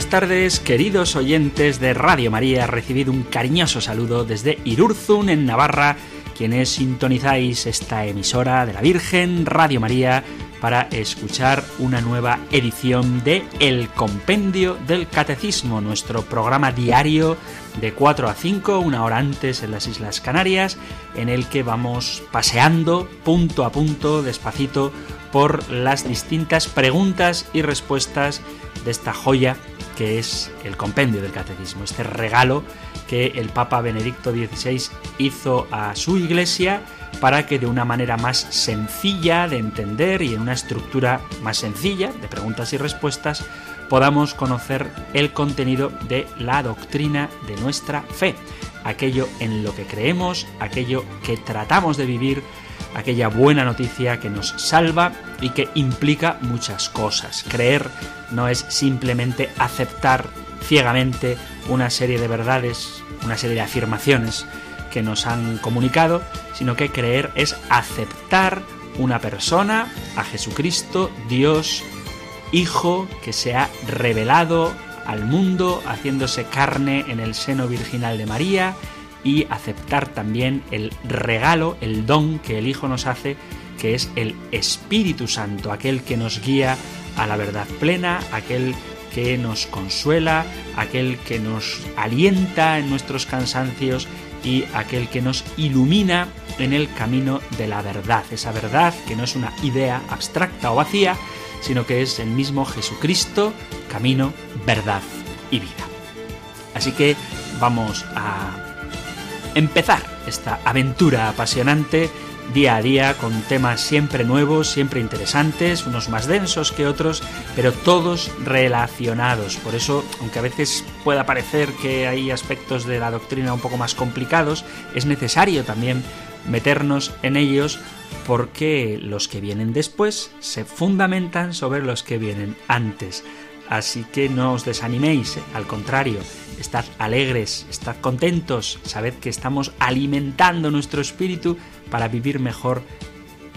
Buenas tardes, queridos oyentes de Radio María. Recibido un cariñoso saludo desde Irurzun, en Navarra, quienes sintonizáis esta emisora de la Virgen, Radio María, para escuchar una nueva edición de El Compendio del Catecismo, nuestro programa diario de 4 a 5, una hora antes en las Islas Canarias, en el que vamos paseando punto a punto, despacito, por las distintas preguntas y respuestas de esta joya que es el compendio del catecismo, este regalo que el Papa Benedicto XVI hizo a su iglesia para que de una manera más sencilla de entender y en una estructura más sencilla de preguntas y respuestas podamos conocer el contenido de la doctrina de nuestra fe, aquello en lo que creemos, aquello que tratamos de vivir, aquella buena noticia que nos salva y que implica muchas cosas. Creer no es simplemente aceptar ciegamente una serie de verdades, una serie de afirmaciones que nos han comunicado, sino que creer es aceptar una persona, a Jesucristo, Dios, Hijo, que se ha revelado al mundo, haciéndose carne en el seno virginal de María, y aceptar también el regalo, el don que el Hijo nos hace, que es el Espíritu Santo, aquel que nos guía a la verdad plena, aquel que nos consuela, aquel que nos alienta en nuestros cansancios y aquel que nos ilumina en el camino de la verdad, esa verdad que no es una idea abstracta o vacía, sino que es el mismo Jesucristo, camino, verdad y vida. Así que vamos a empezar esta aventura apasionante día a día con temas siempre nuevos, siempre interesantes, unos más densos que otros, pero todos relacionados. Por eso, aunque a veces pueda parecer que hay aspectos de la doctrina un poco más complicados, es necesario también meternos en ellos porque los que vienen después se fundamentan sobre los que vienen antes. Así que no os desaniméis, al contrario, estad alegres, estad contentos, sabed que estamos alimentando nuestro espíritu para vivir mejor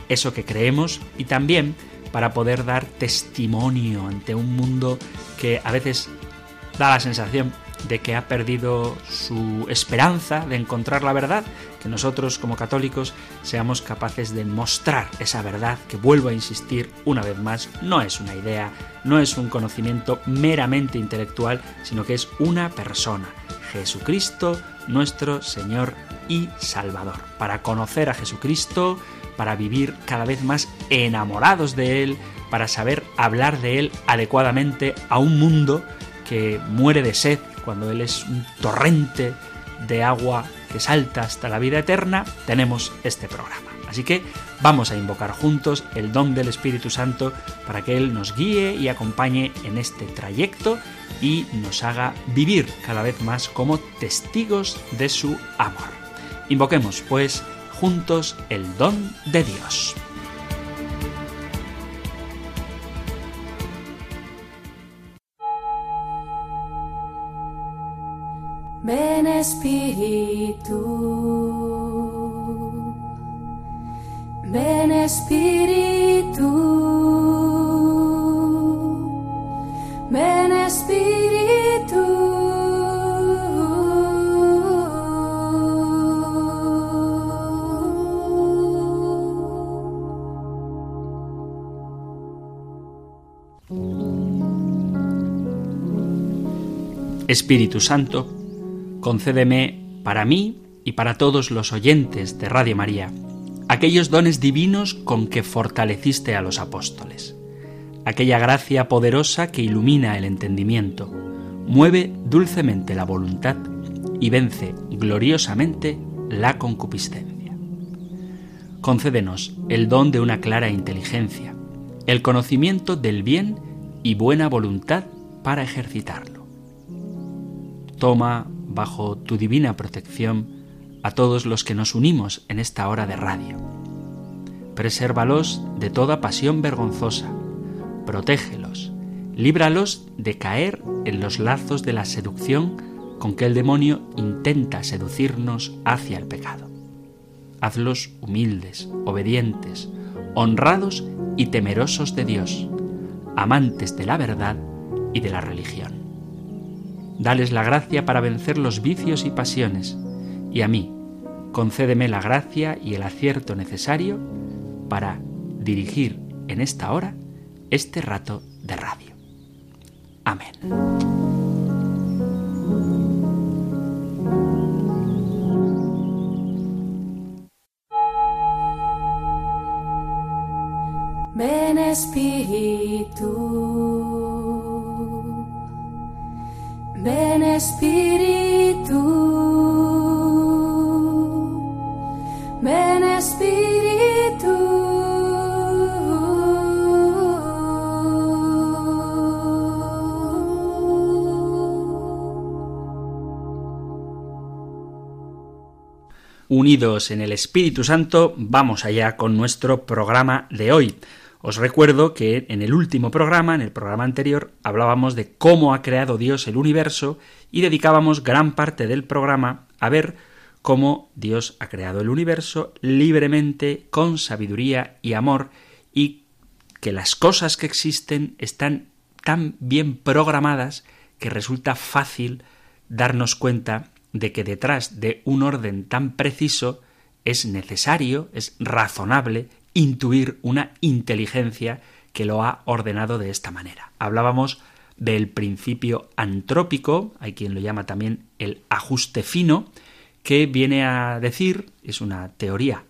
eso que creemos y también para poder dar testimonio ante un mundo que a veces da la sensación de que ha perdido su esperanza de encontrar la verdad, que nosotros como católicos seamos capaces de mostrar esa verdad que vuelvo a insistir una vez más, no es una idea, no es un conocimiento meramente intelectual, sino que es una persona, Jesucristo, nuestro Señor y Salvador. Para conocer a Jesucristo, para vivir cada vez más enamorados de Él, para saber hablar de Él adecuadamente a un mundo que muere de sed cuando Él es un torrente de agua que salta hasta la vida eterna, tenemos este programa. Así que vamos a invocar juntos el don del Espíritu Santo para que Él nos guíe y acompañe en este trayecto y nos haga vivir cada vez más como testigos de su amor. Invoquemos, pues, juntos el don de Dios. Ven Espíritu, ven Espíritu, ven Espíritu. Espíritu Santo, concédeme para mí y para todos los oyentes de Radio María aquellos dones divinos con que fortaleciste a los apóstoles, aquella gracia poderosa que ilumina el entendimiento, mueve dulcemente la voluntad y vence gloriosamente la concupiscencia. Concédenos el don de una clara inteligencia, el conocimiento del bien y buena voluntad para ejercitarlo toma bajo tu divina protección a todos los que nos unimos en esta hora de radio. Presérvalos de toda pasión vergonzosa, protégelos, líbralos de caer en los lazos de la seducción con que el demonio intenta seducirnos hacia el pecado. Hazlos humildes, obedientes, honrados y temerosos de Dios, amantes de la verdad y de la religión. Dales la gracia para vencer los vicios y pasiones, y a mí, concédeme la gracia y el acierto necesario para dirigir en esta hora este rato de radio. Amén. Unidos en el Espíritu Santo, vamos allá con nuestro programa de hoy. Os recuerdo que en el último programa, en el programa anterior, hablábamos de cómo ha creado Dios el universo y dedicábamos gran parte del programa a ver cómo Dios ha creado el universo libremente, con sabiduría y amor, y que las cosas que existen están tan bien programadas que resulta fácil darnos cuenta de que detrás de un orden tan preciso es necesario, es razonable intuir una inteligencia que lo ha ordenado de esta manera. Hablábamos del principio antrópico, hay quien lo llama también el ajuste fino, que viene a decir, es una teoría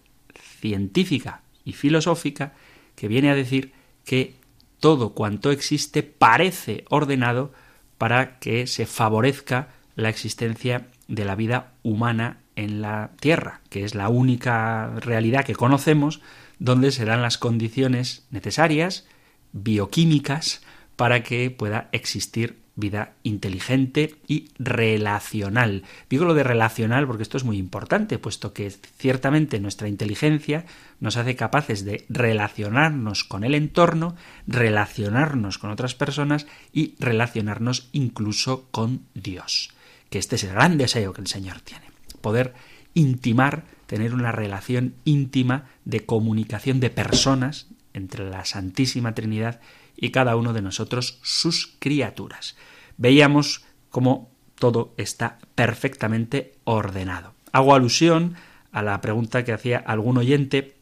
científica y filosófica, que viene a decir que todo cuanto existe parece ordenado para que se favorezca la existencia de la vida humana en la Tierra, que es la única realidad que conocemos donde se dan las condiciones necesarias, bioquímicas, para que pueda existir vida inteligente y relacional. Digo lo de relacional porque esto es muy importante, puesto que ciertamente nuestra inteligencia nos hace capaces de relacionarnos con el entorno, relacionarnos con otras personas y relacionarnos incluso con Dios. Que este es el gran deseo que el Señor tiene. Poder intimar, tener una relación íntima de comunicación de personas entre la Santísima Trinidad y cada uno de nosotros sus criaturas. Veíamos cómo todo está perfectamente ordenado. Hago alusión a la pregunta que hacía algún oyente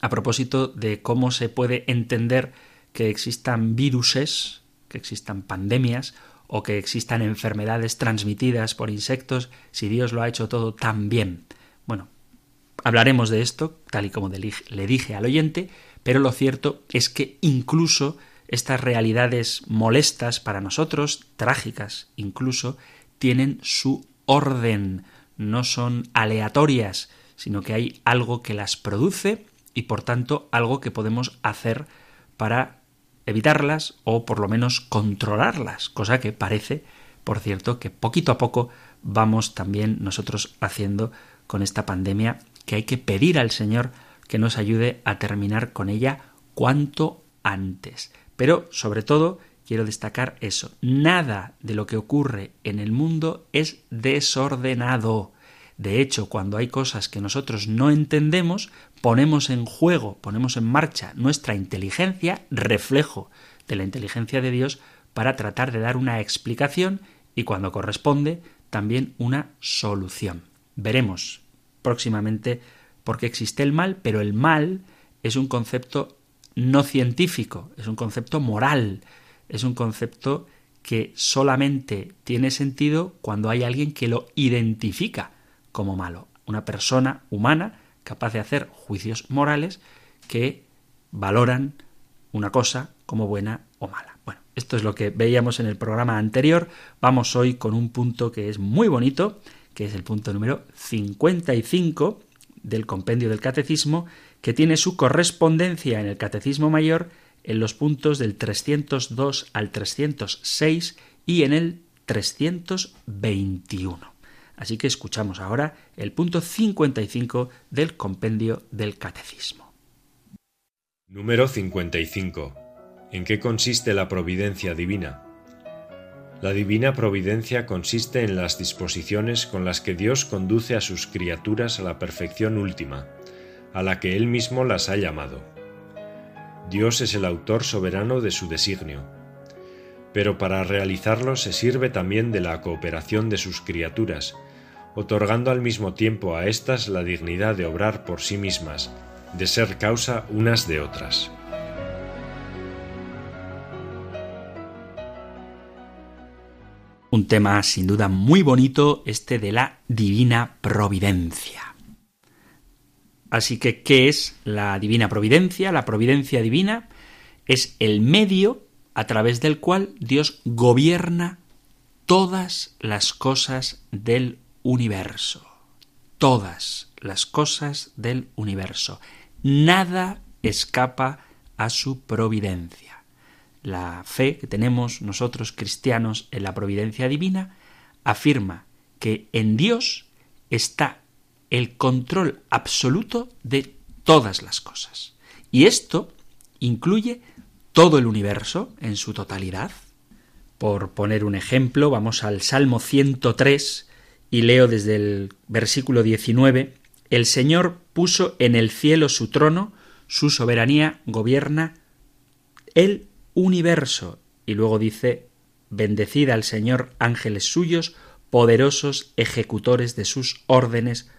a propósito de cómo se puede entender que existan viruses, que existan pandemias o que existan enfermedades transmitidas por insectos si Dios lo ha hecho todo tan bien. Bueno, hablaremos de esto, tal y como le dije al oyente, pero lo cierto es que incluso estas realidades molestas para nosotros, trágicas incluso, tienen su orden, no son aleatorias, sino que hay algo que las produce y por tanto algo que podemos hacer para evitarlas o por lo menos controlarlas, cosa que parece, por cierto, que poquito a poco vamos también nosotros haciendo con esta pandemia, que hay que pedir al Señor que nos ayude a terminar con ella cuanto antes. Pero, sobre todo, quiero destacar eso. Nada de lo que ocurre en el mundo es desordenado. De hecho, cuando hay cosas que nosotros no entendemos, ponemos en juego, ponemos en marcha nuestra inteligencia, reflejo de la inteligencia de Dios, para tratar de dar una explicación y, cuando corresponde, también una solución. Veremos próximamente por qué existe el mal, pero el mal es un concepto no científico, es un concepto moral, es un concepto que solamente tiene sentido cuando hay alguien que lo identifica como malo, una persona humana capaz de hacer juicios morales que valoran una cosa como buena o mala. Bueno, esto es lo que veíamos en el programa anterior. Vamos hoy con un punto que es muy bonito, que es el punto número 55 del compendio del catecismo, que tiene su correspondencia en el Catecismo Mayor en los puntos del 302 al 306 y en el 321. Así que escuchamos ahora el punto 55 del compendio del Catecismo. Número 55. ¿En qué consiste la providencia divina? La divina providencia consiste en las disposiciones con las que Dios conduce a sus criaturas a la perfección última, a la que Él mismo las ha llamado. Dios es el autor soberano de su designio, pero para realizarlo se sirve también de la cooperación de sus criaturas, otorgando al mismo tiempo a éstas la dignidad de obrar por sí mismas, de ser causa unas de otras. Un tema sin duda muy bonito, este de la divina providencia. Así que, ¿qué es la divina providencia? La providencia divina es el medio a través del cual Dios gobierna todas las cosas del universo. Todas las cosas del universo. Nada escapa a su providencia la fe que tenemos nosotros cristianos en la providencia divina afirma que en Dios está el control absoluto de todas las cosas. Y esto incluye todo el universo en su totalidad. Por poner un ejemplo, vamos al Salmo 103 y leo desde el versículo 19, El Señor puso en el cielo su trono, su soberanía gobierna, Él universo. Y luego dice, bendecid al Señor ángeles suyos, poderosos ejecutores de sus órdenes,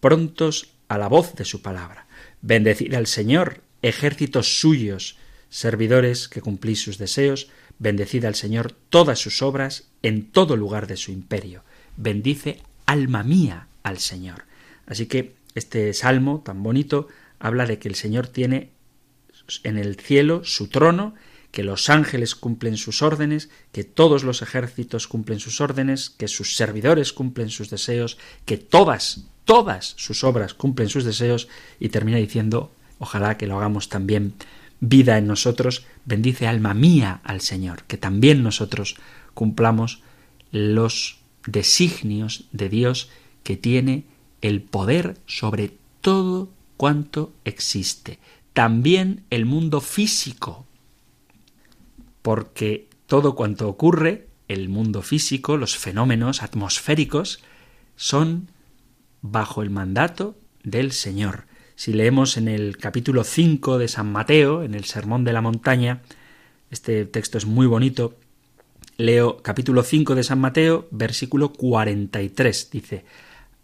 prontos a la voz de su palabra. Bendecid al Señor, ejércitos suyos, servidores que cumplís sus deseos, bendecid al Señor todas sus obras en todo lugar de su imperio. Bendice alma mía al Señor. Así que este salmo tan bonito habla de que el Señor tiene en el cielo su trono que los ángeles cumplen sus órdenes, que todos los ejércitos cumplen sus órdenes, que sus servidores cumplen sus deseos, que todas, todas sus obras cumplen sus deseos, y termina diciendo, ojalá que lo hagamos también vida en nosotros, bendice alma mía al Señor, que también nosotros cumplamos los designios de Dios que tiene el poder sobre todo cuanto existe. También el mundo físico porque todo cuanto ocurre, el mundo físico, los fenómenos atmosféricos, son bajo el mandato del Señor. Si leemos en el capítulo 5 de San Mateo, en el Sermón de la Montaña, este texto es muy bonito, leo capítulo 5 de San Mateo, versículo 43, dice,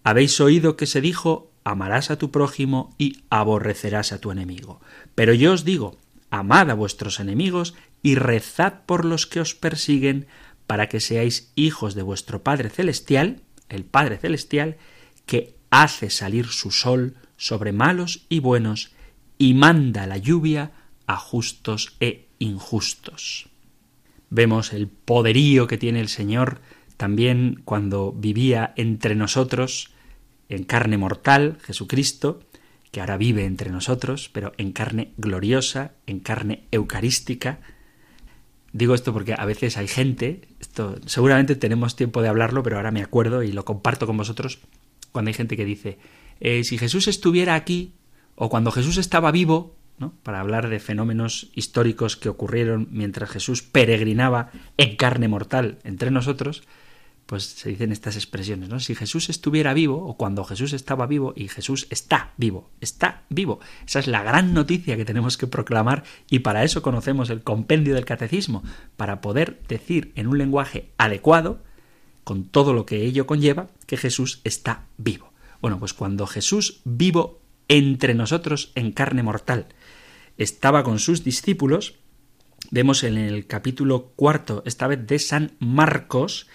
Habéis oído que se dijo, amarás a tu prójimo y aborrecerás a tu enemigo. Pero yo os digo, amad a vuestros enemigos y rezad por los que os persiguen, para que seáis hijos de vuestro Padre Celestial, el Padre Celestial, que hace salir su sol sobre malos y buenos, y manda la lluvia a justos e injustos. Vemos el poderío que tiene el Señor también cuando vivía entre nosotros, en carne mortal, Jesucristo, que ahora vive entre nosotros, pero en carne gloriosa, en carne eucarística. Digo esto porque a veces hay gente, esto seguramente tenemos tiempo de hablarlo, pero ahora me acuerdo y lo comparto con vosotros, cuando hay gente que dice, eh, si Jesús estuviera aquí, o cuando Jesús estaba vivo, para hablar de fenómenos históricos que ocurrieron mientras Jesús peregrinaba en carne mortal entre nosotros, pues se dicen estas expresiones, ¿no? Si Jesús estuviera vivo, o cuando Jesús estaba vivo, y Jesús está vivo, está vivo. Esa es la gran noticia que tenemos que proclamar, y para eso conocemos el compendio del catecismo, para poder decir en un lenguaje adecuado, con todo lo que ello conlleva, que Jesús está vivo. Bueno, pues cuando Jesús vivo entre nosotros en carne mortal estaba con sus discípulos, vemos en el capítulo cuarto, esta vez de San Marcos,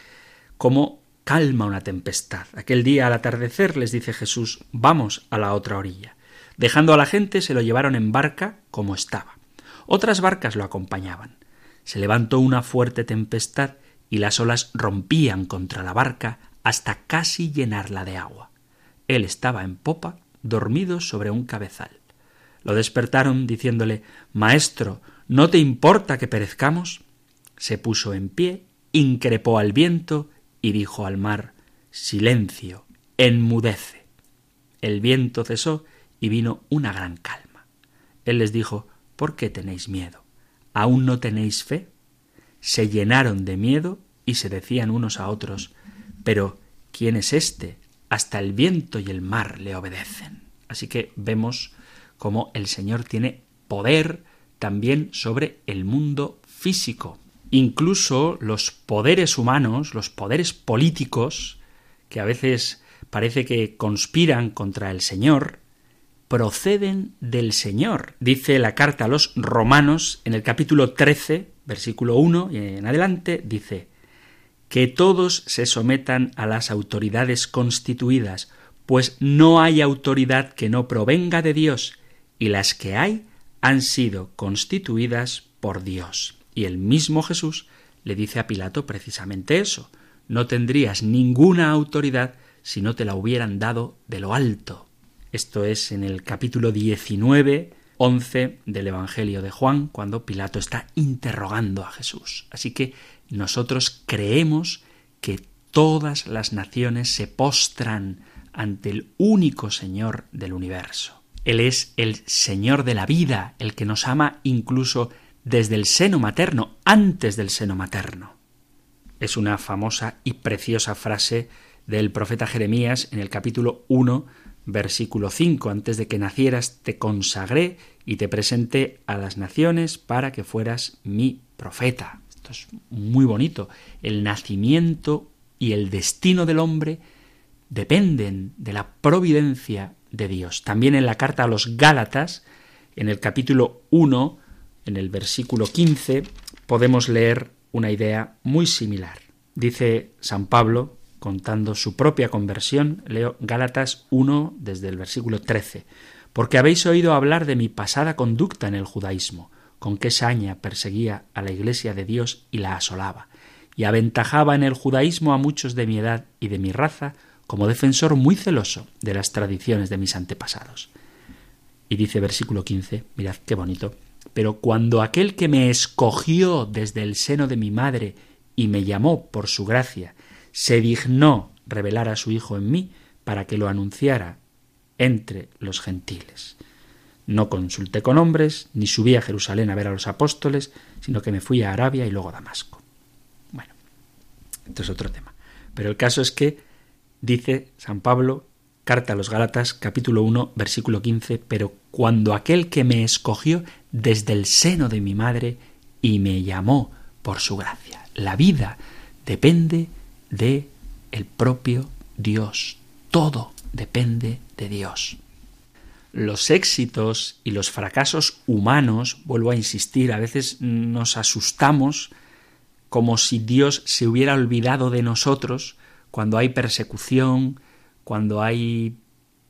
cómo calma una tempestad. Aquel día al atardecer les dice Jesús, vamos a la otra orilla. Dejando a la gente se lo llevaron en barca como estaba. Otras barcas lo acompañaban. Se levantó una fuerte tempestad y las olas rompían contra la barca hasta casi llenarla de agua. Él estaba en popa, dormido sobre un cabezal. Lo despertaron diciéndole Maestro, ¿no te importa que perezcamos? Se puso en pie increpó al viento y dijo al mar, Silencio, enmudece. El viento cesó y vino una gran calma. Él les dijo, ¿por qué tenéis miedo? ¿Aún no tenéis fe? Se llenaron de miedo y se decían unos a otros, pero ¿quién es éste? Hasta el viento y el mar le obedecen. Así que vemos cómo el Señor tiene poder también sobre el mundo físico. Incluso los poderes humanos, los poderes políticos, que a veces parece que conspiran contra el Señor, proceden del Señor. Dice la carta a los romanos en el capítulo 13, versículo 1 y en adelante, dice, que todos se sometan a las autoridades constituidas, pues no hay autoridad que no provenga de Dios, y las que hay han sido constituidas por Dios. Y el mismo Jesús le dice a Pilato precisamente eso. No tendrías ninguna autoridad si no te la hubieran dado de lo alto. Esto es en el capítulo 19, 11 del Evangelio de Juan, cuando Pilato está interrogando a Jesús. Así que nosotros creemos que todas las naciones se postran ante el único Señor del universo. Él es el Señor de la vida, el que nos ama incluso desde el seno materno, antes del seno materno. Es una famosa y preciosa frase del profeta Jeremías en el capítulo 1, versículo 5. Antes de que nacieras te consagré y te presenté a las naciones para que fueras mi profeta. Esto es muy bonito. El nacimiento y el destino del hombre dependen de la providencia de Dios. También en la carta a los Gálatas, en el capítulo 1, en el versículo 15, podemos leer una idea muy similar. Dice San Pablo, contando su propia conversión, leo Gálatas 1 desde el versículo 13, porque habéis oído hablar de mi pasada conducta en el judaísmo, con qué saña perseguía a la iglesia de Dios y la asolaba, y aventajaba en el judaísmo a muchos de mi edad y de mi raza, como defensor muy celoso de las tradiciones de mis antepasados. Y dice versículo 15, mirad qué bonito, pero cuando aquel que me escogió desde el seno de mi madre y me llamó por su gracia, se dignó revelar a su Hijo en mí para que lo anunciara entre los gentiles. No consulté con hombres, ni subí a Jerusalén a ver a los apóstoles, sino que me fui a Arabia y luego a Damasco. Bueno, esto es otro tema. Pero el caso es que Dice San Pablo, carta a los Gálatas, capítulo 1, versículo 15, pero cuando aquel que me escogió desde el seno de mi madre y me llamó por su gracia. La vida depende de el propio Dios. Todo depende de Dios. Los éxitos y los fracasos humanos, vuelvo a insistir, a veces nos asustamos como si Dios se hubiera olvidado de nosotros cuando hay persecución, cuando hay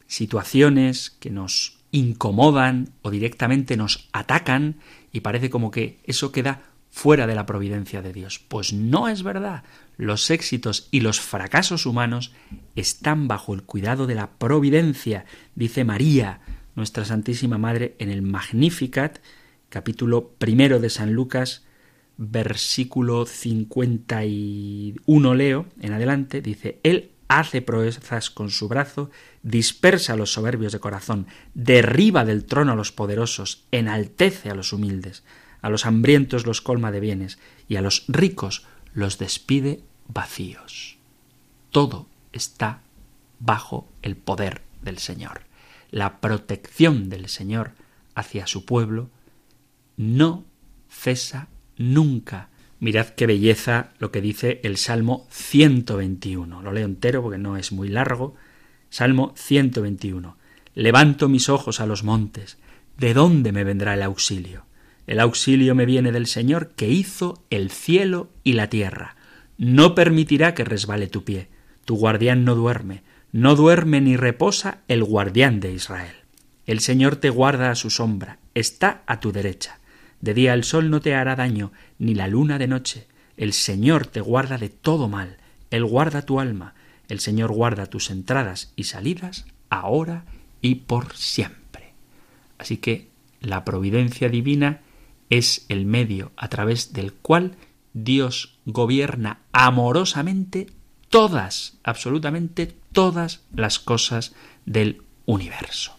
situaciones que nos incomodan o directamente nos atacan y parece como que eso queda fuera de la providencia de Dios. Pues no es verdad. Los éxitos y los fracasos humanos están bajo el cuidado de la providencia, dice María, nuestra Santísima Madre, en el Magnificat, capítulo primero de San Lucas, versículo 51 leo en adelante, dice, Él hace proezas con su brazo, dispersa a los soberbios de corazón, derriba del trono a los poderosos, enaltece a los humildes, a los hambrientos los colma de bienes, y a los ricos los despide vacíos. Todo está bajo el poder del Señor. La protección del Señor hacia su pueblo no cesa nunca. Mirad qué belleza lo que dice el Salmo 121. Lo leo entero porque no es muy largo. Salmo 121. Levanto mis ojos a los montes. ¿De dónde me vendrá el auxilio? El auxilio me viene del Señor que hizo el cielo y la tierra. No permitirá que resbale tu pie. Tu guardián no duerme. No duerme ni reposa el guardián de Israel. El Señor te guarda a su sombra. Está a tu derecha. De día el sol no te hará daño, ni la luna de noche. El Señor te guarda de todo mal. Él guarda tu alma. El Señor guarda tus entradas y salidas, ahora y por siempre. Así que la providencia divina es el medio a través del cual Dios gobierna amorosamente todas, absolutamente todas las cosas del universo.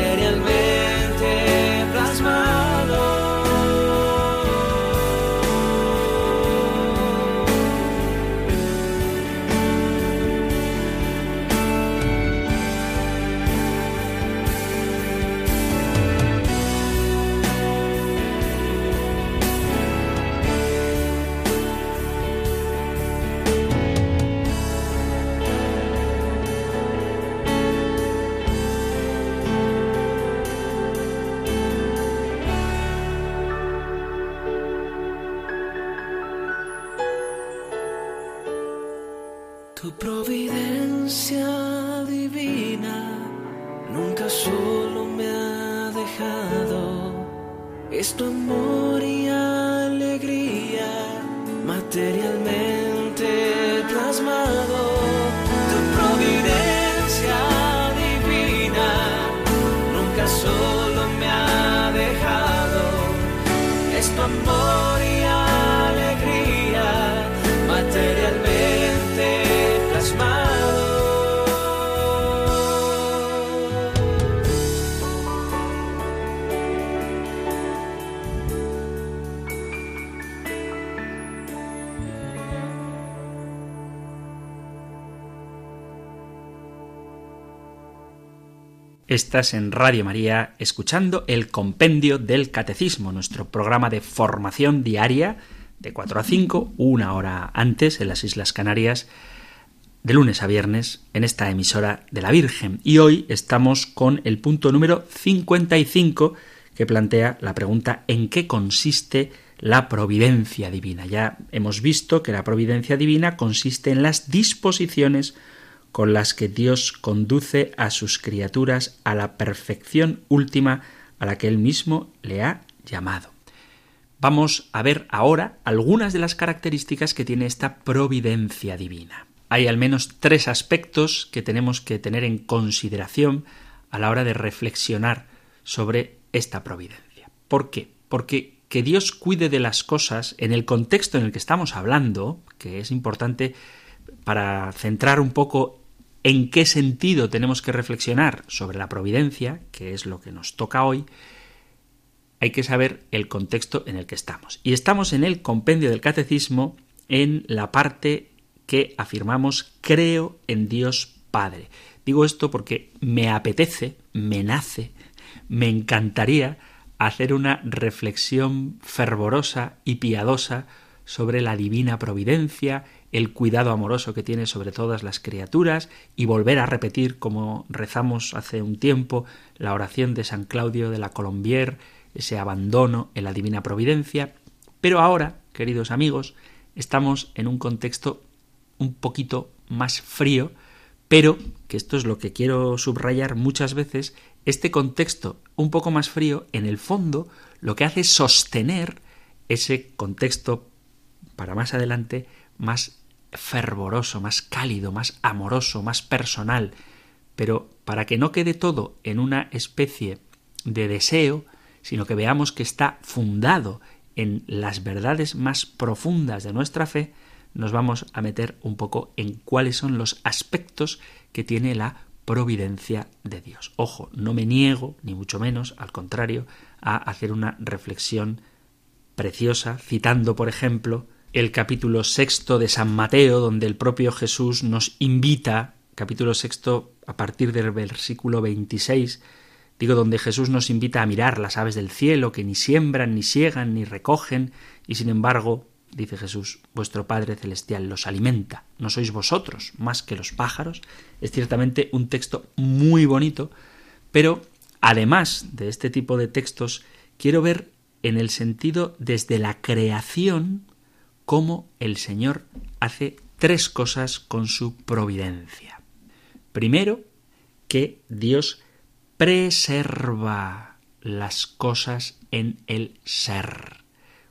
seriamente. Estás en Radio María escuchando el Compendio del Catecismo, nuestro programa de formación diaria de 4 a 5, una hora antes en las Islas Canarias, de lunes a viernes en esta emisora de la Virgen. Y hoy estamos con el punto número 55 que plantea la pregunta ¿en qué consiste la providencia divina? Ya hemos visto que la providencia divina consiste en las disposiciones con las que Dios conduce a sus criaturas a la perfección última a la que Él mismo le ha llamado. vamos a ver ahora algunas de las características que tiene esta providencia divina. Hay al menos tres aspectos que tenemos que tener en consideración a la hora de reflexionar sobre esta providencia. ¿Por qué? Porque que Dios cuide de las cosas en el contexto en el que estamos hablando, que es importante para centrar un poco en qué sentido tenemos que reflexionar sobre la providencia, que es lo que nos toca hoy, hay que saber el contexto en el que estamos. Y estamos en el compendio del catecismo en la parte que afirmamos creo en Dios Padre. Digo esto porque me apetece, me nace, me encantaría hacer una reflexión fervorosa y piadosa sobre la divina providencia, el cuidado amoroso que tiene sobre todas las criaturas y volver a repetir como rezamos hace un tiempo la oración de San Claudio de la Colombier, ese abandono en la divina providencia. Pero ahora, queridos amigos, estamos en un contexto un poquito más frío, pero, que esto es lo que quiero subrayar muchas veces, este contexto un poco más frío, en el fondo, lo que hace es sostener ese contexto para más adelante más fervoroso, más cálido, más amoroso, más personal, pero para que no quede todo en una especie de deseo, sino que veamos que está fundado en las verdades más profundas de nuestra fe, nos vamos a meter un poco en cuáles son los aspectos que tiene la providencia de Dios. Ojo, no me niego, ni mucho menos, al contrario, a hacer una reflexión preciosa, citando, por ejemplo, el capítulo sexto de San Mateo, donde el propio Jesús nos invita, capítulo sexto a partir del versículo 26, Digo, donde Jesús nos invita a mirar las aves del cielo, que ni siembran, ni siegan, ni recogen, y sin embargo, dice Jesús, vuestro Padre Celestial los alimenta. ¿No sois vosotros más que los pájaros? Es ciertamente un texto muy bonito, pero además de este tipo de textos, quiero ver en el sentido desde la creación cómo el Señor hace tres cosas con su providencia. Primero, que Dios preserva las cosas en el ser.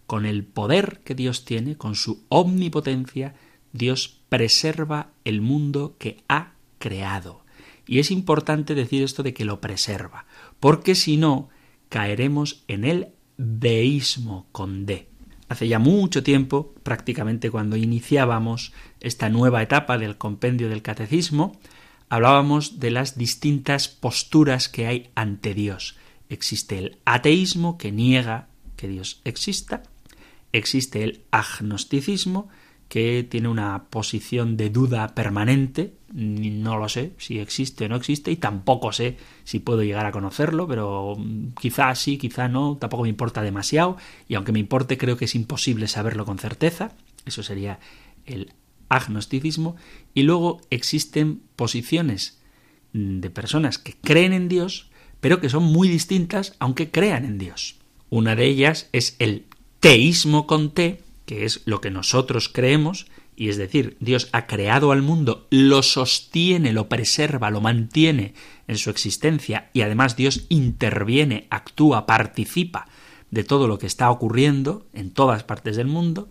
Con el poder que Dios tiene, con su omnipotencia, Dios preserva el mundo que ha creado. Y es importante decir esto de que lo preserva, porque si no, caeremos en el deísmo con D. Hace ya mucho tiempo, prácticamente cuando iniciábamos esta nueva etapa del compendio del catecismo, hablábamos de las distintas posturas que hay ante Dios. Existe el ateísmo que niega que Dios exista, existe el agnosticismo que tiene una posición de duda permanente, no lo sé si existe o no existe y tampoco sé si puedo llegar a conocerlo, pero quizá sí, quizá no, tampoco me importa demasiado y aunque me importe creo que es imposible saberlo con certeza, eso sería el agnosticismo y luego existen posiciones de personas que creen en Dios, pero que son muy distintas aunque crean en Dios. Una de ellas es el teísmo con T, que es lo que nosotros creemos, y es decir, Dios ha creado al mundo, lo sostiene, lo preserva, lo mantiene en su existencia, y además Dios interviene, actúa, participa de todo lo que está ocurriendo en todas partes del mundo.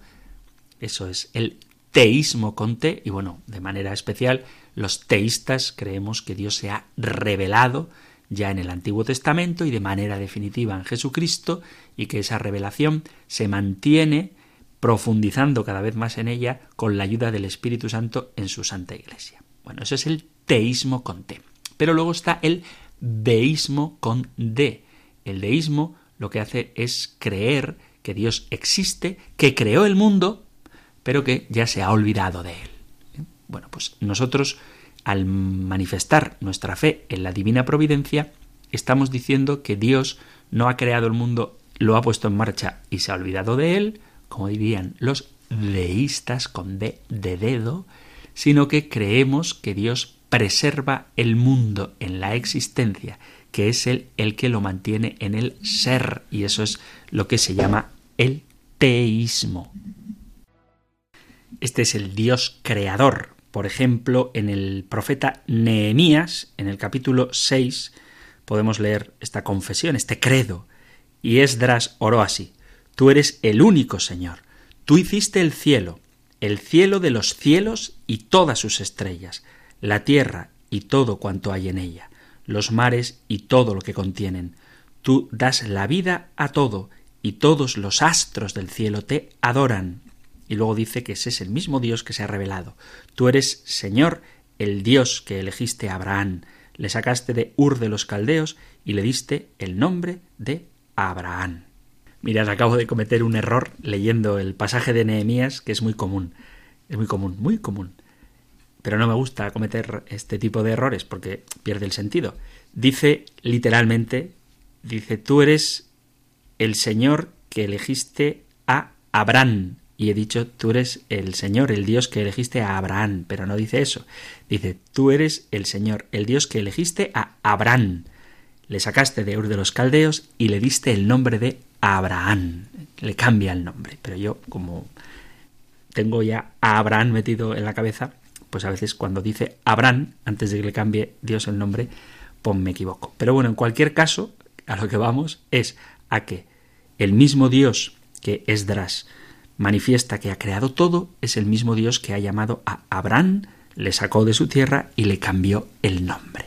Eso es el teísmo con T, y bueno, de manera especial, los teístas creemos que Dios se ha revelado ya en el Antiguo Testamento y de manera definitiva en Jesucristo, y que esa revelación se mantiene profundizando cada vez más en ella con la ayuda del Espíritu Santo en su Santa Iglesia. Bueno, eso es el teísmo con T. Pero luego está el deísmo con D. El deísmo lo que hace es creer que Dios existe, que creó el mundo, pero que ya se ha olvidado de él. Bueno, pues nosotros, al manifestar nuestra fe en la divina providencia, estamos diciendo que Dios no ha creado el mundo, lo ha puesto en marcha y se ha olvidado de él, como dirían los deístas con D de dedo, sino que creemos que Dios preserva el mundo en la existencia, que es Él el que lo mantiene en el ser, y eso es lo que se llama el teísmo. Este es el Dios creador. Por ejemplo, en el profeta Nehemías, en el capítulo 6, podemos leer esta confesión, este credo. Y Esdras oró así: Tú eres el único Señor. Tú hiciste el cielo, el cielo de los cielos y todas sus estrellas, la tierra y todo cuanto hay en ella, los mares y todo lo que contienen. Tú das la vida a todo, y todos los astros del cielo te adoran. Y luego dice que ese es el mismo Dios que se ha revelado. Tú eres Señor, el Dios que elegiste a Abraham. Le sacaste de Ur de los Caldeos y le diste el nombre de Abraham. Mirad, acabo de cometer un error leyendo el pasaje de Nehemías, que es muy común. Es muy común, muy común. Pero no me gusta cometer este tipo de errores porque pierde el sentido. Dice literalmente, dice, tú eres el Señor que elegiste a Abraham. Y he dicho, tú eres el Señor, el Dios que elegiste a Abraham, pero no dice eso. Dice, tú eres el Señor, el Dios que elegiste a Abraham. Le sacaste de Ur de los Caldeos y le diste el nombre de Abraham. Le cambia el nombre. Pero yo, como tengo ya a Abraham metido en la cabeza, pues a veces cuando dice Abraham, antes de que le cambie Dios el nombre, pues me equivoco. Pero bueno, en cualquier caso, a lo que vamos es a que el mismo Dios que Esdras manifiesta que ha creado todo es el mismo Dios que ha llamado a Abraham, le sacó de su tierra y le cambió el nombre.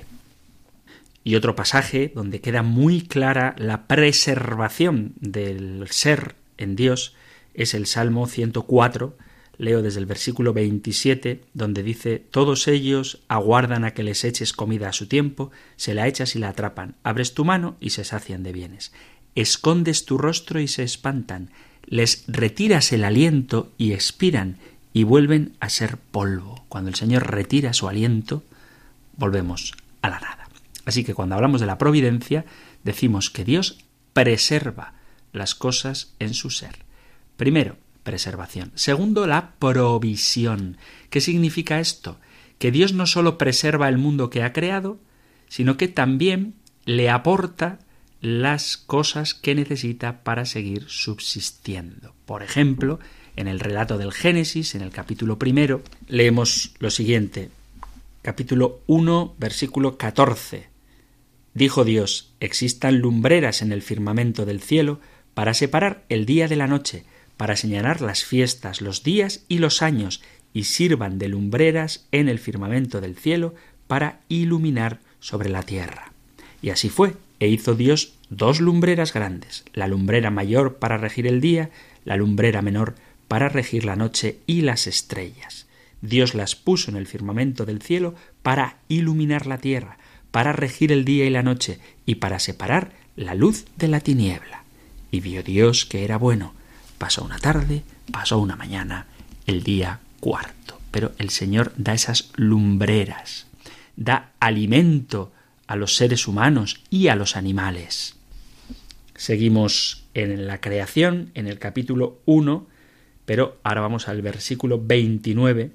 Y otro pasaje donde queda muy clara la preservación del ser en Dios es el Salmo 104, leo desde el versículo 27, donde dice, Todos ellos aguardan a que les eches comida a su tiempo, se la echas y la atrapan, abres tu mano y se sacian de bienes. Escondes tu rostro y se espantan, les retiras el aliento y expiran y vuelven a ser polvo. Cuando el Señor retira su aliento, volvemos a la nada. Así que cuando hablamos de la providencia, decimos que Dios preserva las cosas en su ser. Primero, preservación. Segundo, la provisión. ¿Qué significa esto? Que Dios no sólo preserva el mundo que ha creado, sino que también le aporta las cosas que necesita para seguir subsistiendo. Por ejemplo, en el relato del Génesis, en el capítulo primero, leemos lo siguiente. Capítulo 1, versículo 14. Dijo Dios, existan lumbreras en el firmamento del cielo para separar el día de la noche, para señalar las fiestas, los días y los años, y sirvan de lumbreras en el firmamento del cielo para iluminar sobre la tierra. Y así fue, e hizo Dios dos lumbreras grandes, la lumbrera mayor para regir el día, la lumbrera menor para regir la noche y las estrellas. Dios las puso en el firmamento del cielo para iluminar la tierra, para regir el día y la noche, y para separar la luz de la tiniebla. Y vio Dios que era bueno, Pasó una tarde, pasó una mañana, el día cuarto. Pero el Señor da esas lumbreras, da alimento a los seres humanos y a los animales. Seguimos en la creación, en el capítulo 1, pero ahora vamos al versículo 29,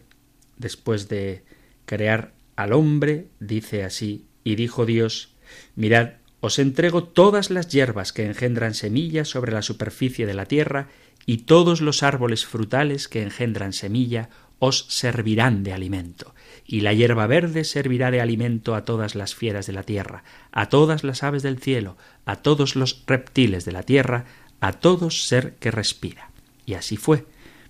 después de crear al hombre, dice así, y dijo Dios, mirad, os entrego todas las hierbas que engendran semillas sobre la superficie de la tierra, y todos los árboles frutales que engendran semilla os servirán de alimento, y la hierba verde servirá de alimento a todas las fieras de la tierra, a todas las aves del cielo, a todos los reptiles de la tierra, a todo ser que respira. Y así fue.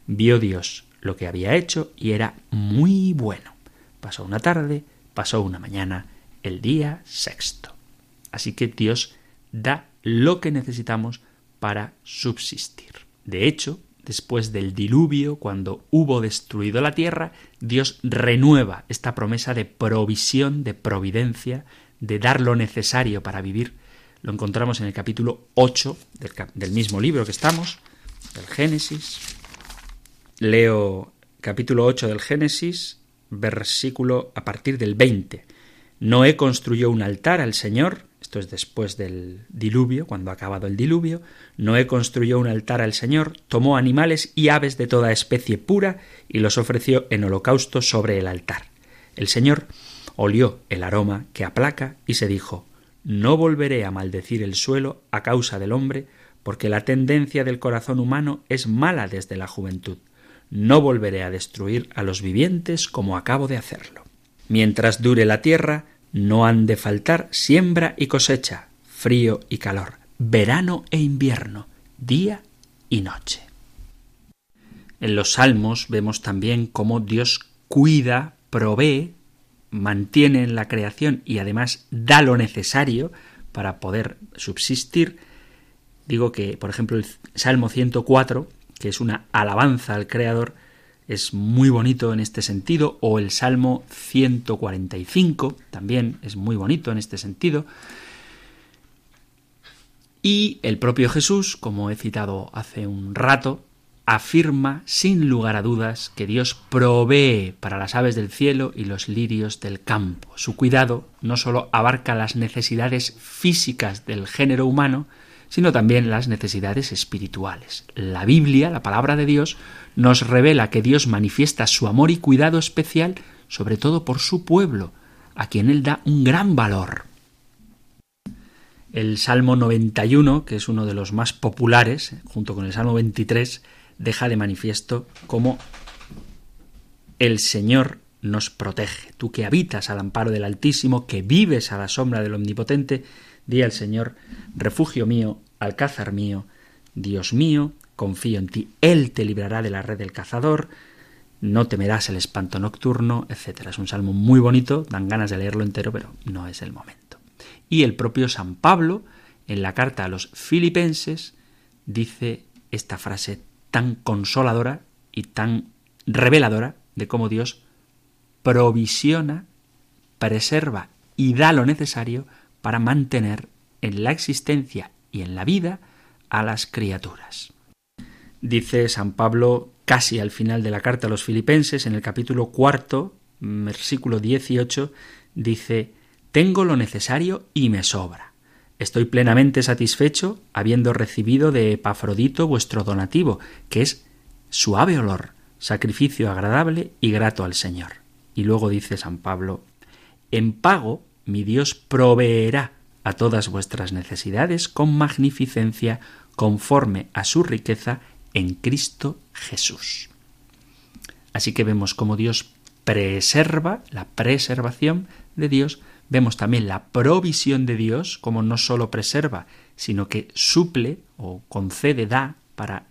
Vio Dios lo que había hecho y era muy bueno. Pasó una tarde, pasó una mañana, el día sexto. Así que Dios da lo que necesitamos para subsistir. De hecho, después del diluvio, cuando hubo destruido la tierra, Dios renueva esta promesa de provisión, de providencia, de dar lo necesario para vivir. Lo encontramos en el capítulo 8 del, mismo libro que estamos, del Génesis. Leo capítulo 8 del Génesis, versículo a partir del 20. Noé construyó un altar al Señor esto es después del diluvio, cuando ha acabado el diluvio, Noé construyó un altar al Señor, tomó animales y aves de toda especie pura y los ofreció en holocausto sobre el altar. El Señor olió el aroma que aplaca y se dijo No volveré a maldecir el suelo a causa del hombre, porque la tendencia del corazón humano es mala desde la juventud. No volveré a destruir a los vivientes como acabo de hacerlo. Mientras dure la tierra, no han de faltar siembra y cosecha, frío y calor, verano e invierno, día y noche. En los salmos vemos también cómo Dios cuida, provee, mantiene en la creación y además da lo necesario para poder subsistir. Digo que, por ejemplo, el Salmo 104, que es una alabanza al Creador, es muy bonito en este sentido, o el Salmo 145 también es muy bonito en este sentido. Y el propio Jesús, como he citado hace un rato, afirma sin lugar a dudas que Dios provee para las aves del cielo y los lirios del campo. Su cuidado no sólo abarca las necesidades físicas del género humano, sino también las necesidades espirituales. La Biblia, la palabra de Dios, nos revela que Dios manifiesta su amor y cuidado especial sobre todo por su pueblo, a quien Él da un gran valor. El Salmo 91, que es uno de los más populares, junto con el Salmo 23, deja de manifiesto cómo el Señor nos protege. Tú que habitas al amparo del Altísimo, que vives a la sombra del Omnipotente, di al Señor, refugio mío, alcázar mío, Dios mío, confío en ti. Él te librará de la red del cazador, no temerás el espanto nocturno, etc. Es un salmo muy bonito, dan ganas de leerlo entero, pero no es el momento. Y el propio San Pablo, en la carta a los filipenses, dice esta frase tan consoladora y tan reveladora de cómo Dios provisiona, preserva y da lo necesario para mantener en la existencia y en la vida a las criaturas. Dice San Pablo casi al final de la carta a los filipenses, en el capítulo cuarto, versículo 18, dice, Tengo lo necesario y me sobra. Estoy plenamente satisfecho habiendo recibido de Epafrodito vuestro donativo, que es suave olor, sacrificio agradable y grato al Señor. Y luego dice San Pablo, en pago mi Dios proveerá a todas vuestras necesidades con magnificencia conforme a su riqueza en Cristo Jesús. Así que vemos cómo Dios preserva, la preservación de Dios vemos también la provisión de Dios, como no sólo preserva, sino que suple o concede, da para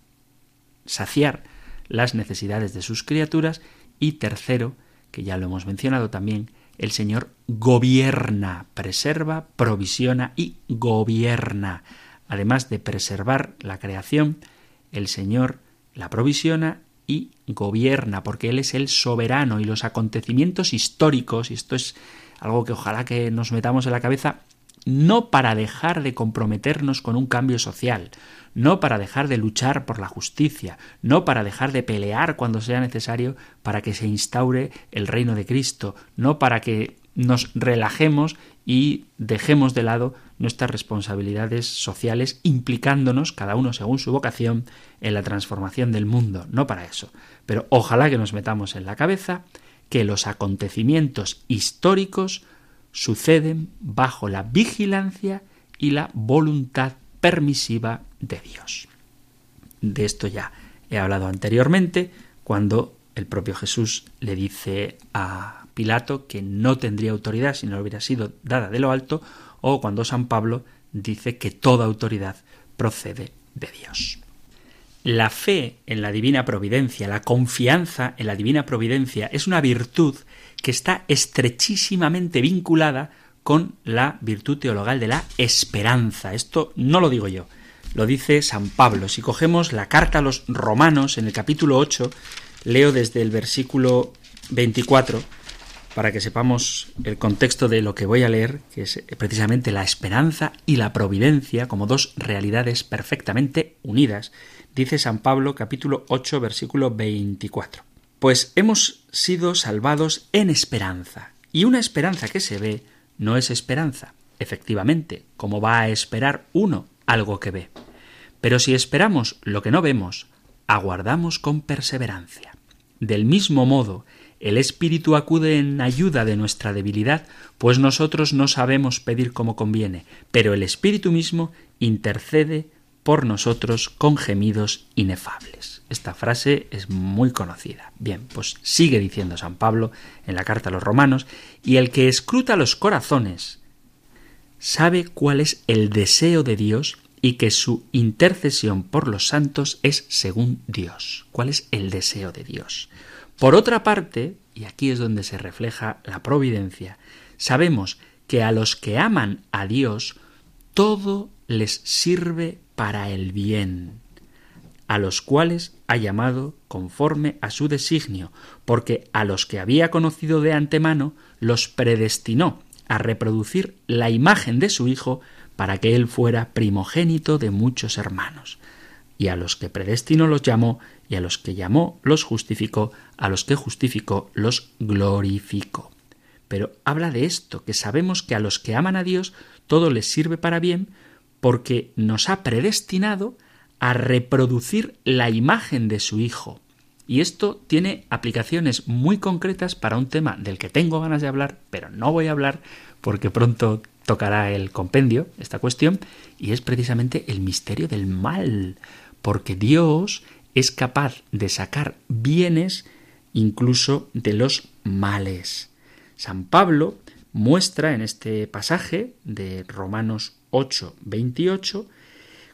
saciar las necesidades de sus criaturas. Y tercero, que ya lo hemos mencionado también, el Señor gobierna, preserva, provisiona y gobierna. Además de preservar la creación, el Señor la provisiona y gobierna, porque Él es el soberano y los acontecimientos históricos, y esto es algo que ojalá que nos metamos en la cabeza, no para dejar de comprometernos con un cambio social, no para dejar de luchar por la justicia, no para dejar de pelear cuando sea necesario para que se instaure el reino de Cristo, no para que nos relajemos y dejemos de lado nuestras responsabilidades sociales implicándonos, cada uno según su vocación, en la transformación del mundo, no para eso. Pero ojalá que nos metamos en la cabeza que los acontecimientos históricos suceden bajo la vigilancia y la voluntad permisiva de Dios. De esto ya he hablado anteriormente, cuando el propio Jesús le dice a Pilato que no tendría autoridad si no hubiera sido dada de lo alto, o cuando San Pablo dice que toda autoridad procede de Dios. La fe en la divina providencia, la confianza en la divina providencia es una virtud que está estrechísimamente vinculada con la virtud teologal de la esperanza. Esto no lo digo yo, lo dice San Pablo. Si cogemos la carta a los romanos en el capítulo 8, leo desde el versículo 24 para que sepamos el contexto de lo que voy a leer, que es precisamente la esperanza y la providencia como dos realidades perfectamente unidas dice San Pablo capítulo 8 versículo 24. Pues hemos sido salvados en esperanza, y una esperanza que se ve no es esperanza, efectivamente, como va a esperar uno algo que ve. Pero si esperamos lo que no vemos, aguardamos con perseverancia. Del mismo modo, el Espíritu acude en ayuda de nuestra debilidad, pues nosotros no sabemos pedir como conviene, pero el Espíritu mismo intercede por nosotros con gemidos inefables. Esta frase es muy conocida. Bien, pues sigue diciendo San Pablo en la carta a los romanos, y el que escruta los corazones sabe cuál es el deseo de Dios y que su intercesión por los santos es según Dios. ¿Cuál es el deseo de Dios? Por otra parte, y aquí es donde se refleja la providencia, sabemos que a los que aman a Dios, todo les sirve para el bien, a los cuales ha llamado conforme a su designio, porque a los que había conocido de antemano los predestinó a reproducir la imagen de su Hijo para que él fuera primogénito de muchos hermanos. Y a los que predestinó los llamó, y a los que llamó los justificó, a los que justificó los glorificó. Pero habla de esto, que sabemos que a los que aman a Dios todo les sirve para bien, porque nos ha predestinado a reproducir la imagen de su Hijo. Y esto tiene aplicaciones muy concretas para un tema del que tengo ganas de hablar, pero no voy a hablar porque pronto tocará el compendio, esta cuestión, y es precisamente el misterio del mal, porque Dios es capaz de sacar bienes incluso de los males. San Pablo muestra en este pasaje de Romanos 8, 28,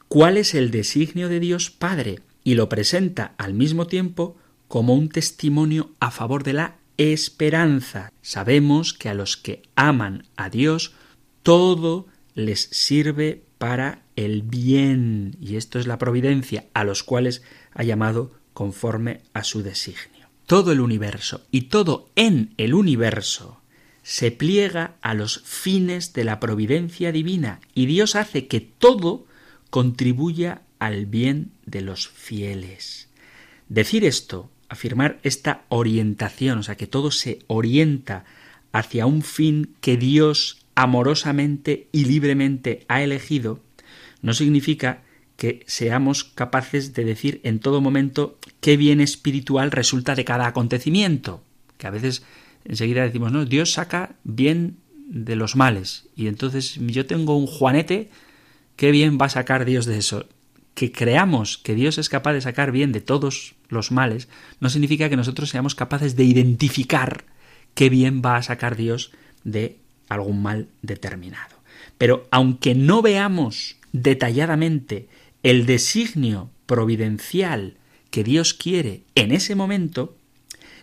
cuál es el designio de Dios Padre y lo presenta al mismo tiempo como un testimonio a favor de la esperanza. Sabemos que a los que aman a Dios todo les sirve para el bien, y esto es la providencia, a los cuales ha llamado conforme a su designio. Todo el universo y todo en el universo se pliega a los fines de la providencia divina y Dios hace que todo contribuya al bien de los fieles. Decir esto, afirmar esta orientación, o sea, que todo se orienta hacia un fin que Dios amorosamente y libremente ha elegido, no significa que seamos capaces de decir en todo momento qué bien espiritual resulta de cada acontecimiento, que a veces enseguida decimos, no, Dios saca bien de los males, y entonces yo tengo un Juanete, qué bien va a sacar Dios de eso. Que creamos que Dios es capaz de sacar bien de todos los males, no significa que nosotros seamos capaces de identificar qué bien va a sacar Dios de algún mal determinado. Pero aunque no veamos detalladamente el designio providencial que Dios quiere en ese momento,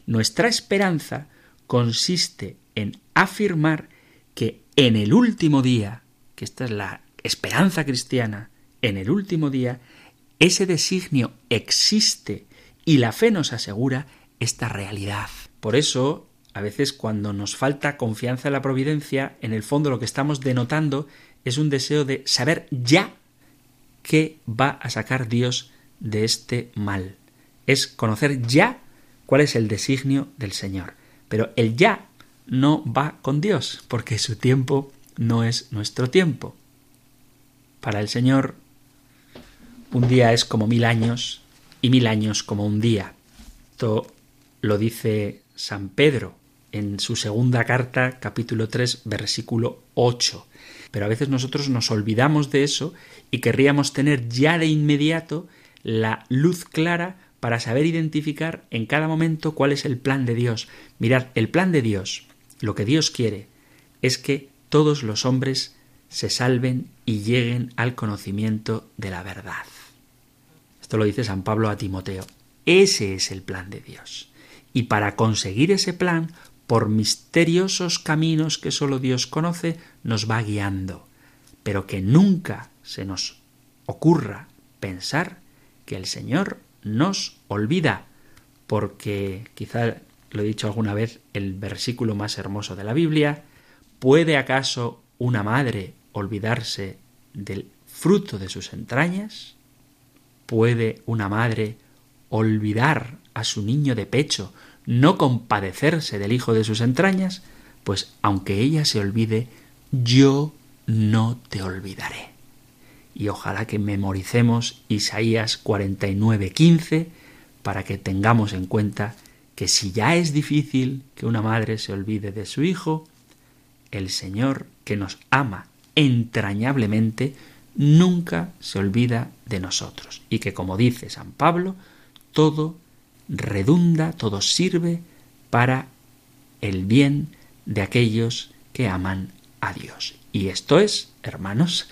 nuestra esperanza consiste en afirmar que en el último día, que esta es la esperanza cristiana, en el último día, ese designio existe y la fe nos asegura esta realidad. Por eso a veces cuando nos falta confianza en la providencia, en el fondo lo que estamos denotando es un deseo de saber ya qué va a sacar Dios de este mal. Es conocer ya cuál es el designio del Señor. Pero el ya no va con Dios, porque su tiempo no es nuestro tiempo. Para el Señor, un día es como mil años y mil años como un día. Esto lo dice San Pedro en su segunda carta, capítulo 3, versículo 8. Pero a veces nosotros nos olvidamos de eso y querríamos tener ya de inmediato la luz clara para saber identificar en cada momento cuál es el plan de Dios. Mirad, el plan de Dios, lo que Dios quiere, es que todos los hombres se salven y lleguen al conocimiento de la verdad. Esto lo dice San Pablo a Timoteo. Ese es el plan de Dios. Y para conseguir ese plan, por misteriosos caminos que sólo Dios conoce, nos va guiando, pero que nunca se nos ocurra pensar que el Señor nos olvida, porque quizá lo he dicho alguna vez, el versículo más hermoso de la Biblia, ¿puede acaso una madre olvidarse del fruto de sus entrañas? ¿Puede una madre olvidar a su niño de pecho no compadecerse del hijo de sus entrañas, pues aunque ella se olvide, yo no te olvidaré. Y ojalá que memoricemos Isaías 49, 15 para que tengamos en cuenta que si ya es difícil que una madre se olvide de su hijo, el Señor, que nos ama entrañablemente, nunca se olvida de nosotros. Y que, como dice San Pablo, todo redunda, todo sirve para el bien de aquellos que aman a Dios. Y esto es, hermanos,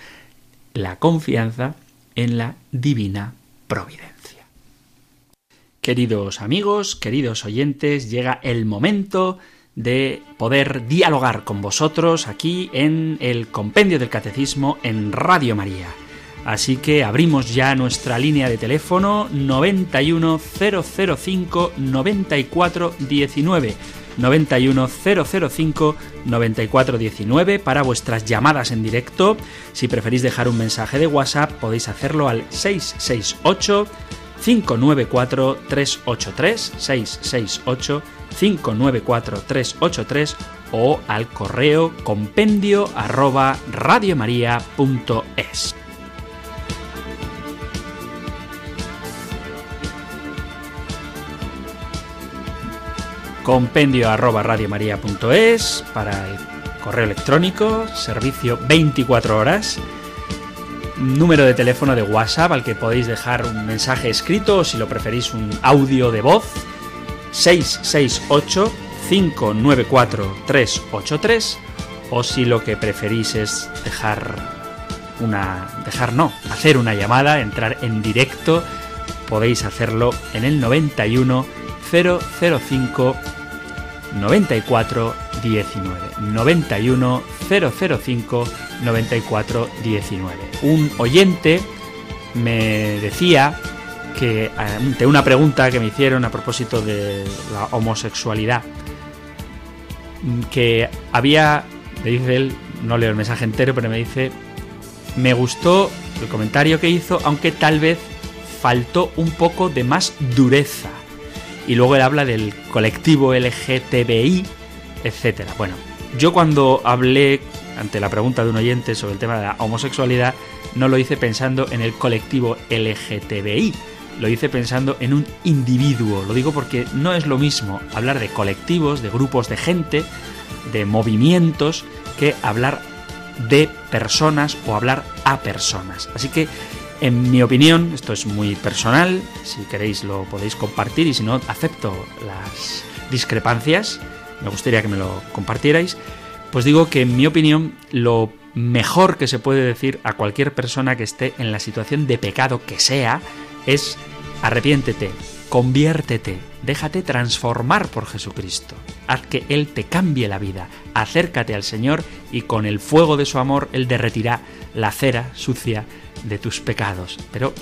la confianza en la divina providencia. Queridos amigos, queridos oyentes, llega el momento de poder dialogar con vosotros aquí en el Compendio del Catecismo en Radio María. Así que abrimos ya nuestra línea de teléfono 91005 9419 91005 9419 para vuestras llamadas en directo. Si preferís dejar un mensaje de WhatsApp podéis hacerlo al 668 594 383 668 594 383 o al correo compendio arroba radiomaria.es. compendio arroba para correo electrónico, servicio 24 horas, número de teléfono de WhatsApp al que podéis dejar un mensaje escrito o si lo preferís un audio de voz 668 594 383 o si lo que preferís es dejar una dejar no, hacer una llamada, entrar en directo, podéis hacerlo en el 91 005 94 19 91 005 94 19. Un oyente me decía que ante una pregunta que me hicieron a propósito de la homosexualidad, que había, me dice él, no leo el mensaje entero, pero me dice, me gustó el comentario que hizo, aunque tal vez faltó un poco de más dureza. Y luego él habla del colectivo LGTBI, etcétera. Bueno, yo cuando hablé ante la pregunta de un oyente sobre el tema de la homosexualidad, no lo hice pensando en el colectivo LGTBI, lo hice pensando en un individuo. Lo digo porque no es lo mismo hablar de colectivos, de grupos de gente, de movimientos, que hablar de personas o hablar a personas. Así que, en mi opinión, esto es muy personal, si queréis lo podéis compartir y si no, acepto las discrepancias, me gustaría que me lo compartierais, pues digo que en mi opinión lo mejor que se puede decir a cualquier persona que esté en la situación de pecado que sea es arrepiéntete, conviértete, déjate transformar por Jesucristo, haz que Él te cambie la vida, acércate al Señor y con el fuego de su amor Él derretirá la cera sucia de tus pecados. Pero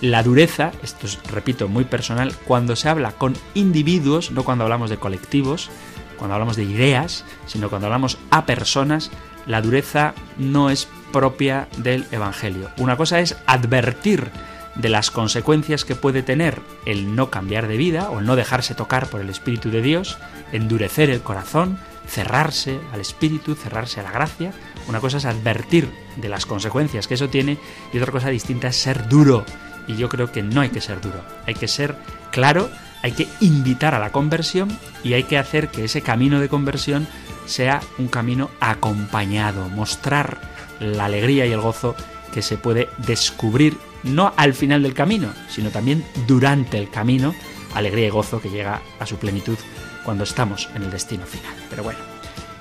la dureza, esto es, repito, muy personal, cuando se habla con individuos, no cuando hablamos de colectivos, cuando hablamos de ideas, sino cuando hablamos a personas, la dureza no es propia del Evangelio. Una cosa es advertir de las consecuencias que puede tener el no cambiar de vida o el no dejarse tocar por el Espíritu de Dios, endurecer el corazón, cerrarse al Espíritu, cerrarse a la gracia. Una cosa es advertir de las consecuencias que eso tiene y otra cosa distinta es ser duro. Y yo creo que no hay que ser duro, hay que ser claro, hay que invitar a la conversión y hay que hacer que ese camino de conversión sea un camino acompañado, mostrar la alegría y el gozo que se puede descubrir no al final del camino, sino también durante el camino, alegría y gozo que llega a su plenitud cuando estamos en el destino final. Pero bueno,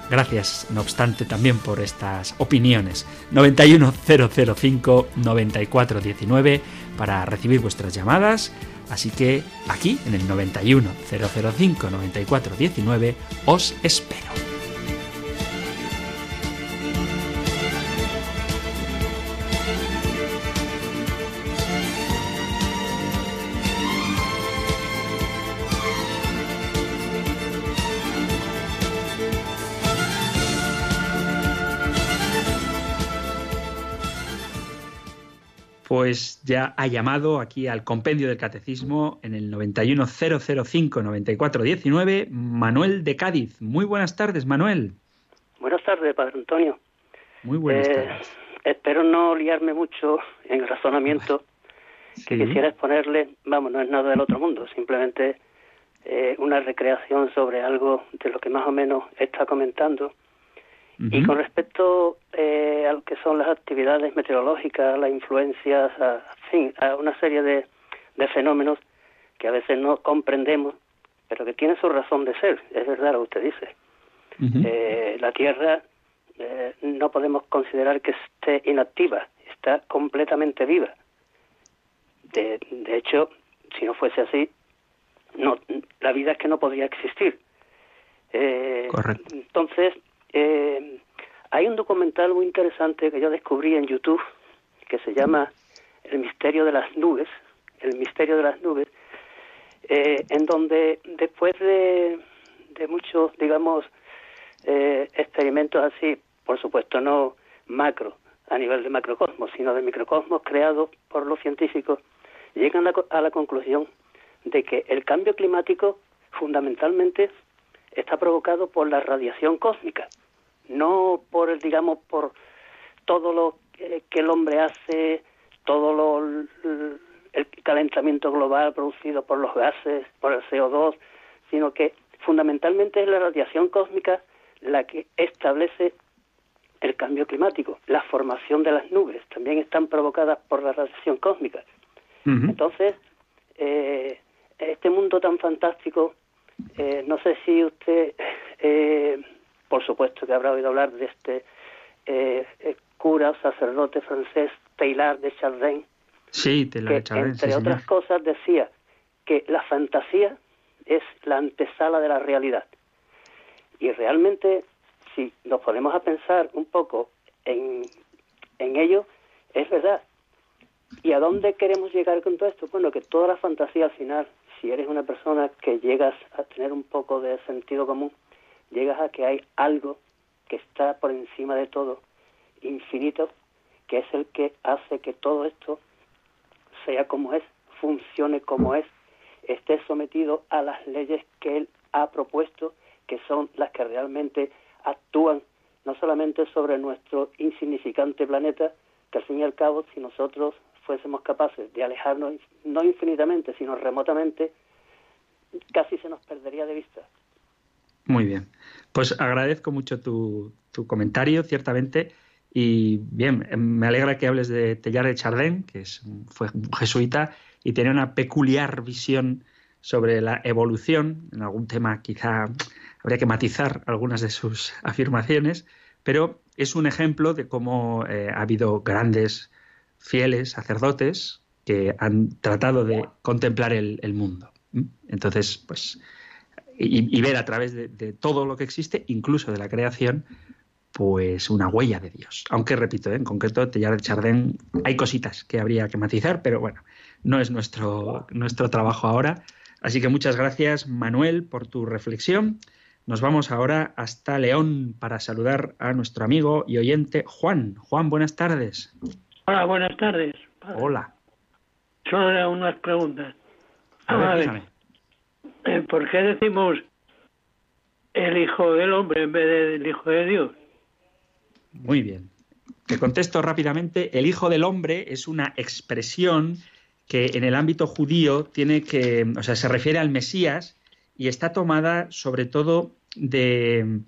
gracias no obstante también por estas opiniones. 91005-9419 para recibir vuestras llamadas. Así que aquí en el 91005-9419 os espero. Ya ha llamado aquí al compendio del catecismo en el 91005-9419 Manuel de Cádiz. Muy buenas tardes, Manuel. Buenas tardes, Padre Antonio. Muy buenas eh, tardes. Espero no liarme mucho en el razonamiento que quisiera exponerle. Vamos, no es nada del otro mundo, simplemente eh, una recreación sobre algo de lo que más o menos está comentando y con respecto eh, a lo que son las actividades meteorológicas, las influencias, a, fin, a una serie de, fenómenos que a veces no comprendemos, pero que tienen su razón de ser, es verdad lo que usted dice. Eh, la Tierra eh, no podemos considerar que esté inactiva, está completamente viva. de, de hecho, si no fuese así, no, la vida es que no podría existir. Eh, Correcto. Entonces, eh, hay un documental muy interesante que yo descubrí en YouTube que se llama El misterio de las nubes, el misterio de las nubes, eh, en donde después de, de muchos, digamos, eh, experimentos así, por supuesto no macro, a nivel de macrocosmos, sino de microcosmos creados por los científicos, llegan a, a la conclusión de que el cambio climático fundamentalmente está provocado por la radiación cósmica, no por el, digamos, por todo lo que, el hombre hace, todo lo, el calentamiento global producido por los gases, por el CO2, sino que fundamentalmente es la radiación cósmica la que establece el cambio climático. La formación de las nubes también están provocadas por la radiación cósmica. Entonces, eh, este mundo tan fantástico, eh, no sé si usted, eh, por supuesto que habrá oído hablar de este eh, eh, cura o sacerdote francés Taylor de Chardin, Sí, que he echado, entre sí, otras cosas decía que la fantasía es la antesala de la realidad. Y realmente, si nos ponemos a pensar un poco en, en ello, es verdad. ¿Y a dónde queremos llegar con todo esto? Bueno, que toda la fantasía al final, si eres una persona que llegas a tener un poco de sentido común, llegas a que hay algo que está por encima de todo, infinito, que es el que hace que todo esto sea como es, funcione como es, esté sometido a las leyes que él ha propuesto, que son las que realmente actúan no solamente sobre nuestro insignificante planeta, que al fin y al cabo, si nosotros fuésemos capaces de alejarnos, no infinitamente, sino remotamente, casi se nos perdería de vista. Muy bien. Pues agradezco mucho tu, comentario, ciertamente. Y bien, me alegra que hables de Teilhard de Chardin, que es, fue jesuita y tenía una peculiar visión sobre la evolución. En algún tema quizá habría que matizar algunas de sus afirmaciones, pero es un ejemplo de cómo eh, ha habido grandes fieles sacerdotes que han tratado de contemplar el, mundo. ¿m? Entonces, pues, y, y ver a través de, de todo lo que existe, incluso de la creación, pues una huella de Dios. Aunque, repito, ¿eh? en concreto, Teilhard de Chardin, hay cositas que habría que matizar, pero bueno, no es nuestro, nuestro trabajo ahora. Así que muchas gracias, Manuel, por tu reflexión. Nos vamos ahora hasta León para saludar a nuestro amigo y oyente Juan. Juan, buenas tardes. Hola, buenas tardes. padre. Hola. Solo unas preguntas. A ver, ¿por qué decimos el Hijo del Hombre en vez del Hijo de Dios? Muy bien. Te contesto rápidamente. El Hijo del Hombre es una expresión que en el ámbito judío tiene que, o sea, se refiere al Mesías y está tomada sobre todo de,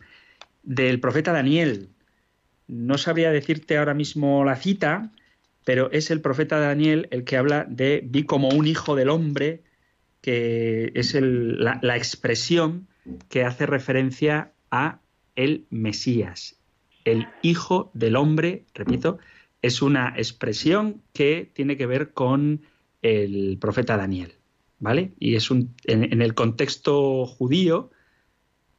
del profeta Daniel. No sabría decirte ahora mismo la cita, pero es el profeta Daniel el que habla de vi como un hijo del hombre, que es el- la, expresión que hace referencia a el Mesías. El hijo del hombre, repito, es una expresión que tiene que ver con el profeta Daniel, ¿vale? Y es un en, en el contexto judío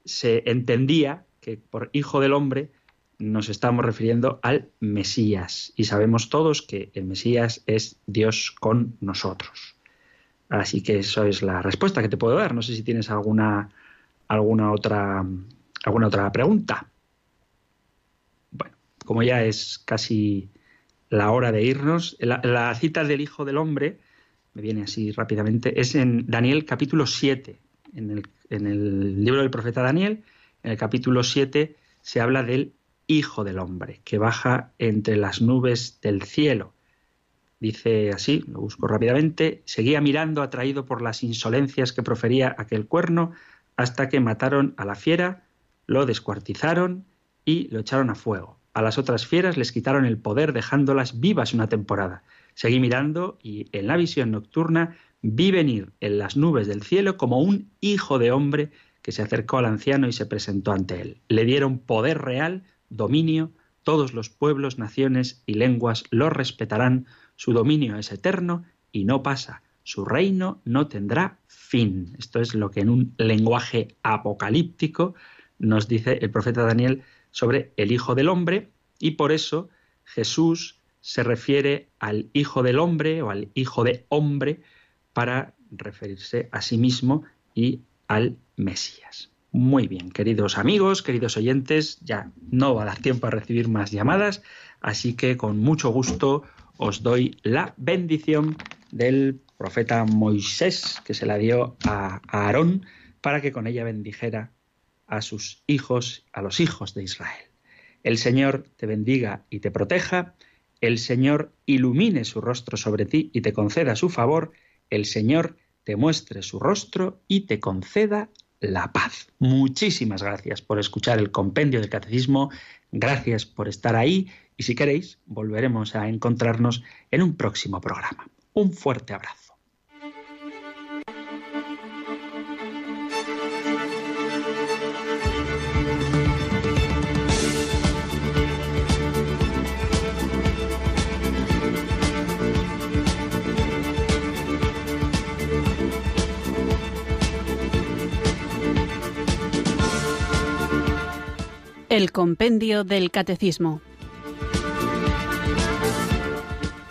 se entendía que por hijo del hombre nos estamos refiriendo al Mesías y sabemos todos que el Mesías es Dios con nosotros. Así que eso es la respuesta que te puedo dar. No sé si tienes alguna alguna otra alguna otra pregunta. Bueno, como ya es casi la hora de irnos, la, la cita del Hijo del Hombre, me viene así rápidamente, es en Daniel capítulo 7. En el, en el libro del profeta Daniel, en el capítulo 7, se habla del Hijo del Hombre, que baja entre las nubes del cielo. Dice así, lo busco rápidamente, seguía mirando atraído por las insolencias que profería aquel cuerno hasta que mataron a la fiera, lo descuartizaron y lo echaron a fuego. A las otras fieras les quitaron el poder dejándolas vivas una temporada. Seguí mirando y en la visión nocturna vi venir en las nubes del cielo como un hijo de hombre que se acercó al anciano y se presentó ante él. Le dieron poder real, dominio, todos los pueblos, naciones y lenguas lo respetarán, su dominio es eterno y no pasa. Su reino no tendrá fin. Esto es lo que en un lenguaje apocalíptico nos dice el profeta Daniel sobre el Hijo del Hombre y por eso Jesús se refiere al Hijo del Hombre o al Hijo de Hombre para referirse a sí mismo y al Mesías. Muy bien, queridos amigos, queridos oyentes, ya no va a dar tiempo a recibir más llamadas, así que con mucho gusto os doy la bendición del profeta Moisés que se la dio a Aarón para que con ella bendijera a sus hijos, a los hijos de Israel. El Señor te bendiga y te proteja, el Señor ilumine su rostro sobre ti y te conceda su favor, el Señor te muestre su rostro y te conceda la paz. Muchísimas gracias por escuchar el compendio del catecismo, gracias por estar ahí y si queréis volveremos a encontrarnos en un próximo programa. Un fuerte abrazo. El Compendio del Catecismo.